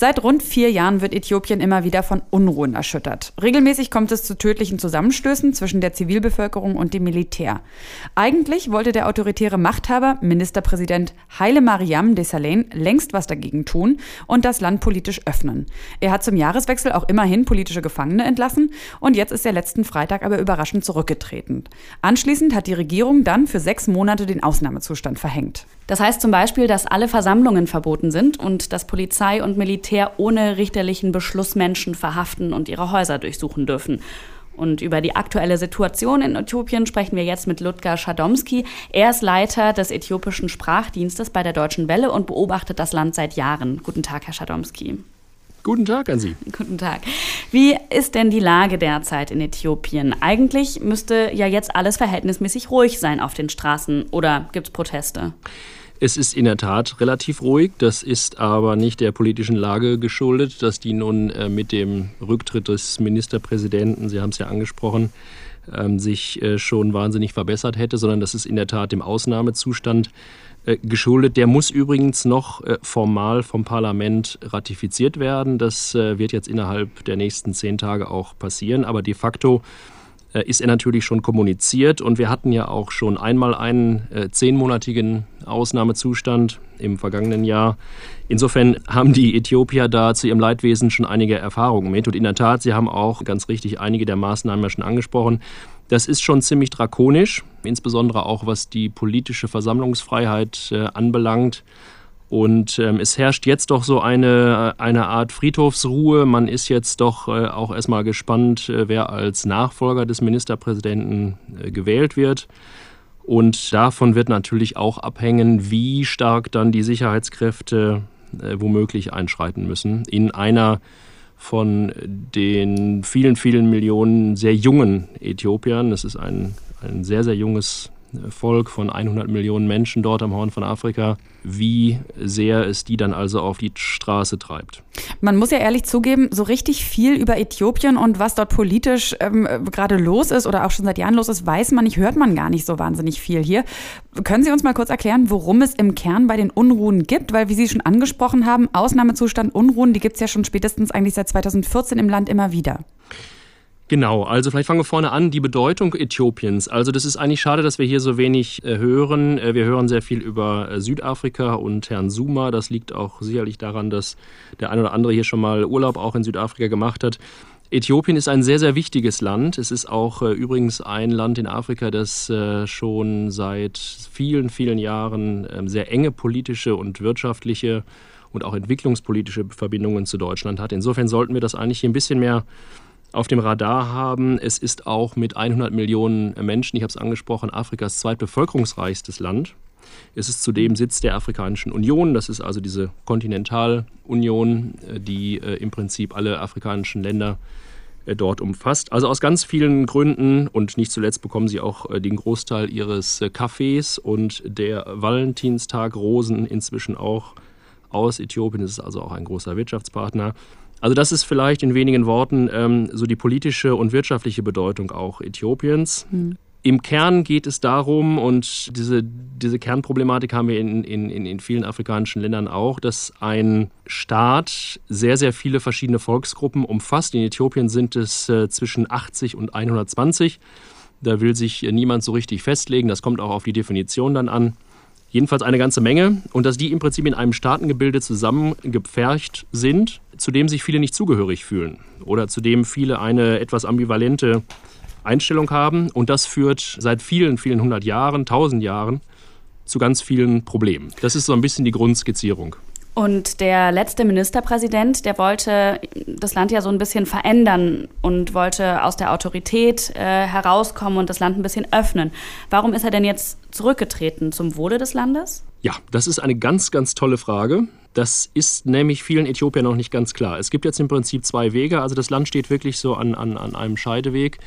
Seit rund vier Jahren wird Äthiopien immer wieder von Unruhen erschüttert. Regelmäßig kommt es zu tödlichen Zusammenstößen zwischen der Zivilbevölkerung und dem Militär. Eigentlich wollte der autoritäre Machthaber, Ministerpräsident Haile Mariam Desalegn, längst was dagegen tun und das Land politisch öffnen. Er hat zum Jahreswechsel auch immerhin politische Gefangene entlassen und jetzt ist er letzten Freitag aber überraschend zurückgetreten. Anschließend hat die Regierung dann für sechs Monate den Ausnahmezustand verhängt. Das heißt zum Beispiel, dass alle Versammlungen verboten sind und dass Polizei und Militär Militär ohne richterlichen Beschluss Menschen verhaften und ihre Häuser durchsuchen dürfen. Und über die aktuelle Situation in Äthiopien sprechen wir jetzt mit Ludger Schadomski. Er ist Leiter des äthiopischen Sprachdienstes bei der Deutschen Welle und beobachtet das Land seit Jahren. Guten Tag, Herr Schadomski. Guten Tag an Sie. Guten Tag. Wie ist denn die Lage derzeit in Äthiopien? Eigentlich müsste ja jetzt alles verhältnismäßig ruhig sein auf den Straßen. Oder gibt es Proteste? Es ist in der Tat relativ ruhig. Das ist aber nicht der politischen Lage geschuldet, dass die nun äh, mit dem Rücktritt des Ministerpräsidenten, Sie haben es ja angesprochen, ähm, sich äh, schon wahnsinnig verbessert hätte, sondern das ist in der Tat dem Ausnahmezustand äh, geschuldet. Der muss übrigens noch formal vom Parlament ratifiziert werden. Das wird jetzt innerhalb der nächsten zehn Tage auch passieren. Aber de facto ist er natürlich schon kommuniziert und wir hatten ja auch schon einmal einen äh, zehnmonatigen Ausnahmezustand im vergangenen Jahr. Insofern haben die Äthiopier da zu ihrem Leidwesen schon einige Erfahrungen mit und in der Tat, Sie haben auch ganz richtig einige der Maßnahmen ja schon angesprochen. Das ist schon ziemlich drakonisch, insbesondere auch was die politische Versammlungsfreiheit äh, anbelangt. Und ähm, es herrscht jetzt doch so eine, eine Art Friedhofsruhe. Man ist jetzt doch äh, auch erstmal gespannt, äh, wer als Nachfolger des Ministerpräsidenten äh, gewählt wird. Und davon wird natürlich auch abhängen, wie stark dann die Sicherheitskräfte äh, womöglich einschreiten müssen. In einer von den vielen, vielen Millionen sehr jungen Äthiopiern, das ist ein, ein sehr, sehr junges Volk von 100 Millionen Menschen dort am Horn von Afrika, wie sehr es die dann also auf die Straße treibt. Man muss ja ehrlich zugeben, so richtig viel über Äthiopien und was dort politisch ähm, gerade los ist oder auch schon seit Jahren los ist, weiß man nicht, hört man gar nicht so wahnsinnig viel hier. Können Sie uns mal kurz erklären, worum es im Kern bei den Unruhen gibt? Weil, wie Sie schon angesprochen haben, Ausnahmezustand Unruhen, die gibt es ja schon spätestens eigentlich seit 2014 im Land immer wieder. Genau, also vielleicht fangen wir vorne an, die Bedeutung Äthiopiens. Also das ist eigentlich schade, dass wir hier so wenig äh, hören. Äh, wir hören sehr viel über äh, Südafrika und Herrn Zuma. Das liegt auch sicherlich daran, dass der ein oder andere hier schon mal Urlaub auch in Südafrika gemacht hat. Äthiopien ist ein sehr, sehr wichtiges Land. Es ist auch äh, übrigens ein Land in Afrika, das äh, schon seit vielen, vielen Jahren äh, sehr enge politische und wirtschaftliche und auch entwicklungspolitische Verbindungen zu Deutschland hat. Insofern sollten wir das eigentlich hier ein bisschen mehr auf dem Radar haben. Es ist auch mit 100 Millionen Menschen, ich habe es angesprochen, Afrikas zweitbevölkerungsreichstes Land. Es ist zudem Sitz der Afrikanischen Union. Das ist also diese Kontinentalunion, äh, die äh, im Prinzip alle afrikanischen Länder äh, dort umfasst. Also aus ganz vielen Gründen und nicht zuletzt bekommen sie auch den Großteil ihres Kaffees und der Valentinstag Rosen inzwischen auch aus Äthiopien. Das ist also auch ein großer Wirtschaftspartner. Also das ist vielleicht in wenigen Worten ähm, so die politische und wirtschaftliche Bedeutung auch Äthiopiens. Mhm. Im Kern geht es darum, und diese, diese Kernproblematik haben wir in, in, in vielen afrikanischen Ländern auch, dass ein Staat sehr, sehr viele verschiedene Volksgruppen umfasst. In Äthiopien sind es äh, zwischen 80 und 120. Da will sich niemand so richtig festlegen. Das kommt auch auf die Definition dann an. Jedenfalls eine ganze Menge. Und dass die im Prinzip in einem Staatengebilde zusammengepfercht sind, zu dem sich viele nicht zugehörig fühlen oder zu dem viele eine etwas ambivalente Einstellung haben. Und das führt seit vielen, vielen hundert Jahren, tausend Jahren zu ganz vielen Problemen. Das ist so ein bisschen die Grundskizzierung. Und der letzte Ministerpräsident, der wollte das Land ja so ein bisschen verändern und wollte aus der Autorität äh, herauskommen und das Land ein bisschen öffnen. Warum ist er denn jetzt zurückgetreten? Zum Wohle des Landes? Ja, das ist eine ganz, ganz tolle Frage. Das ist nämlich vielen Äthiopiern noch nicht ganz klar. Es gibt jetzt im Prinzip zwei Wege. Also das Land steht wirklich so an, an, an einem Scheideweg.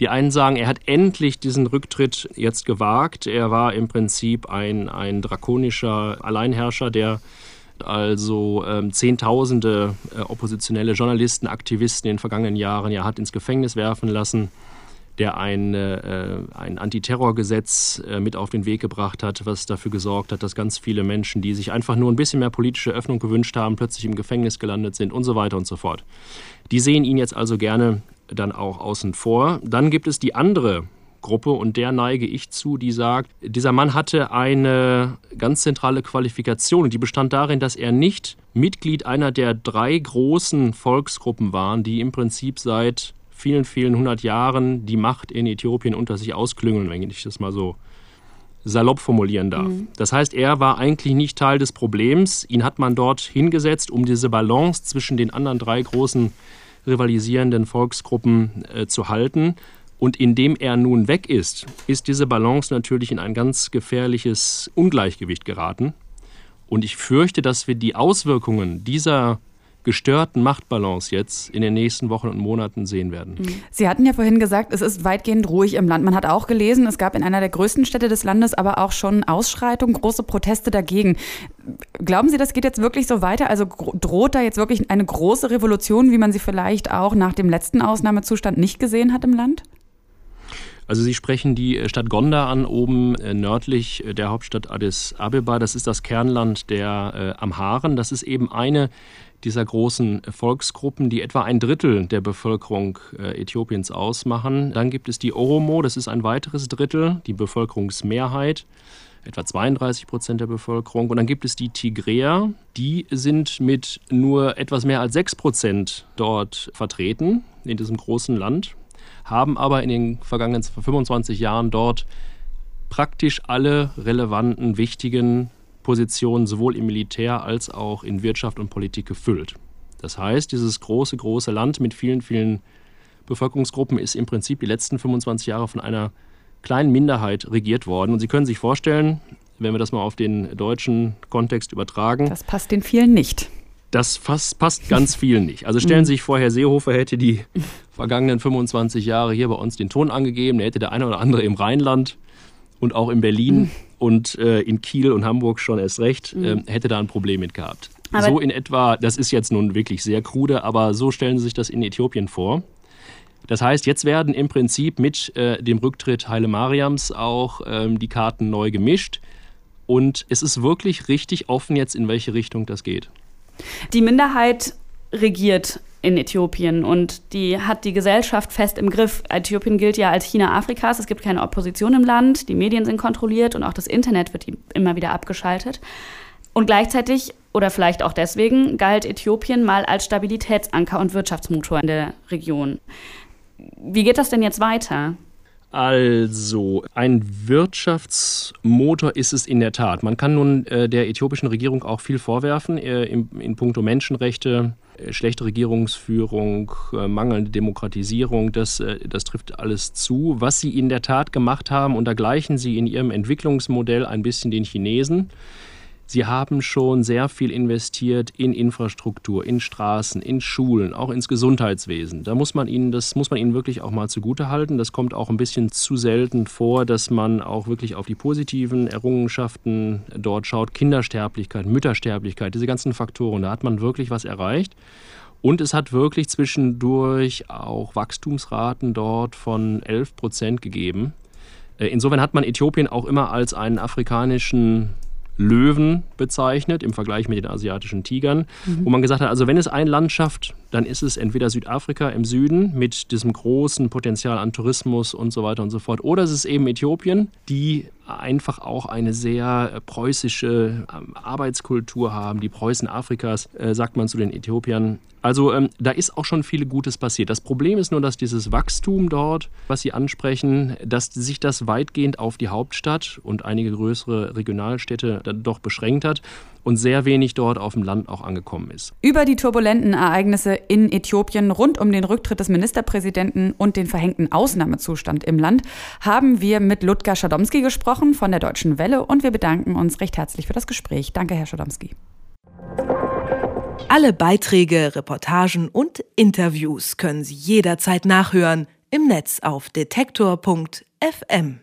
Die einen sagen, er hat endlich diesen Rücktritt jetzt gewagt. Er war im Prinzip ein, ein drakonischer Alleinherrscher, der also ähm, Zehntausende äh, oppositionelle Journalisten, Aktivisten in den vergangenen Jahren ja hat ins Gefängnis werfen lassen. der ein, äh, ein Antiterrorgesetz äh, mit auf den Weg gebracht hat, was dafür gesorgt hat, dass ganz viele Menschen, die sich einfach nur ein bisschen mehr politische Öffnung gewünscht haben, plötzlich im Gefängnis gelandet sind und so weiter und so fort. Die sehen ihn jetzt also gerne dann auch außen vor. Dann gibt es die andere Gruppe und der neige ich zu, die sagt, dieser Mann hatte eine ganz zentrale Qualifikation und die bestand darin, dass er nicht Mitglied einer der drei großen Volksgruppen war, die im Prinzip seit vielen, vielen hundert Jahren die Macht in Äthiopien unter sich ausklüngeln, wenn ich das mal so salopp formulieren darf. Mhm. Das heißt, er war eigentlich nicht Teil des Problems. Ihn hat man dort hingesetzt, um diese Balance zwischen den anderen drei großen rivalisierenden Volksgruppen äh, zu halten. Und indem er nun weg ist, ist diese Balance natürlich in ein ganz gefährliches Ungleichgewicht geraten. Und ich fürchte, dass wir die Auswirkungen dieser gestörten Machtbalance jetzt in den nächsten Wochen und Monaten sehen werden. Mhm. Sie hatten ja vorhin gesagt, es ist weitgehend ruhig im Land. Man hat auch gelesen, es gab in einer der größten Städte des Landes aber auch schon Ausschreitungen, große Proteste dagegen. Glauben Sie, das geht jetzt wirklich so weiter? Also droht da jetzt wirklich eine große Revolution, wie man sie vielleicht auch nach dem letzten Ausnahmezustand nicht gesehen hat im Land? Also Sie sprechen die äh, Stadt Gondar an, oben äh, nördlich äh, der Hauptstadt Addis Abeba. Das ist das Kernland der Amharen. Das ist eben eine dieser großen Volksgruppen, die etwa ein Drittel der Bevölkerung Äthiopiens ausmachen. Dann gibt es die Oromo, das ist ein weiteres Drittel, die Bevölkerungsmehrheit, etwa 32 Prozent der Bevölkerung. Und dann gibt es die Tigreer, die sind mit nur etwas mehr als 6 Prozent dort vertreten in diesem großen Land, haben aber in den vergangenen 25 Jahren dort praktisch alle relevanten, wichtigen Positionen sowohl im Militär als auch in Wirtschaft und Politik gefüllt. Das heißt, dieses große, große Land mit vielen, vielen Bevölkerungsgruppen ist im Prinzip die letzten 25 Jahre von einer kleinen Minderheit regiert worden. Und Sie können sich vorstellen, wenn wir das mal auf den deutschen Kontext übertragen. Das passt den vielen nicht. Das fast, passt ganz vielen nicht. Also stellen Sie sich vor, Herr Seehofer hätte die vergangenen 25 Jahre hier bei uns den Ton angegeben. Er hätte der eine oder andere im Rheinland und auch in Berlin mhm. und äh, in Kiel und Hamburg schon erst recht, äh, hätte da ein Problem mit gehabt. Aber so in etwa, das ist jetzt nun wirklich sehr krude, aber so stellen Sie sich das in Äthiopien vor. Das heißt, jetzt werden im Prinzip mit äh, dem Rücktritt Haile Mariams auch ähm, die Karten neu gemischt. Und es ist wirklich richtig offen jetzt, in welche Richtung das geht. Die Minderheit regiert in Äthiopien und die hat die Gesellschaft fest im Griff. Äthiopien gilt ja als China Afrikas. Es gibt keine Opposition im Land, die Medien sind kontrolliert und auch das Internet wird immer wieder abgeschaltet. Und gleichzeitig, oder vielleicht auch deswegen, galt Äthiopien mal als Stabilitätsanker und Wirtschaftsmotor in der Region. Wie geht das denn jetzt weiter? Also, ein Wirtschaftsmotor ist es in der Tat. Man kann nun äh, der äthiopischen Regierung auch viel vorwerfen äh, in, in puncto Menschenrechte, äh, schlechte Regierungsführung, äh, mangelnde Demokratisierung. Das, äh, das trifft alles zu. Was sie in der Tat gemacht haben, und da gleichen sie in ihrem Entwicklungsmodell ein bisschen den Chinesen. Sie haben schon sehr viel investiert in Infrastruktur, in Straßen, in Schulen, auch ins Gesundheitswesen. Da muss man ihnen, das muss man ihnen wirklich auch mal zugutehalten. Das kommt auch ein bisschen zu selten vor, dass man auch wirklich auf die positiven Errungenschaften dort schaut. Kindersterblichkeit, Müttersterblichkeit, diese ganzen Faktoren, da hat man wirklich was erreicht. Und es hat wirklich zwischendurch auch Wachstumsraten dort von 11 Prozent gegeben. Äh, insofern hat man Äthiopien auch immer als einen afrikanischen Löwen bezeichnet im Vergleich mit den asiatischen Tigern, mhm. wo man gesagt hat, also wenn es ein Land schafft, dann ist es entweder Südafrika im Süden mit diesem großen Potenzial an Tourismus und so weiter und so fort, oder es ist eben Äthiopien, die einfach auch eine sehr äh, preußische ähm, Arbeitskultur haben. Die Preußen Afrikas, äh, sagt man zu den Äthiopiern. Also ähm, da ist auch schon viel Gutes passiert. Das Problem ist nur, dass dieses Wachstum dort, was Sie ansprechen, dass sich das weitgehend auf die Hauptstadt und einige größere Regionalstädte doch beschränkt hat und sehr wenig dort auf dem Land auch angekommen ist. Über die turbulenten Ereignisse in Äthiopien rund um den Rücktritt des Ministerpräsidenten und den verhängten Ausnahmezustand im Land haben wir mit Ludger Schadomski gesprochen von der Deutschen Welle und wir bedanken uns recht herzlich für das Gespräch. Danke, Herr Schadomski. Alle Beiträge, Reportagen und Interviews können Sie jederzeit nachhören im Netz auf detektor.fm.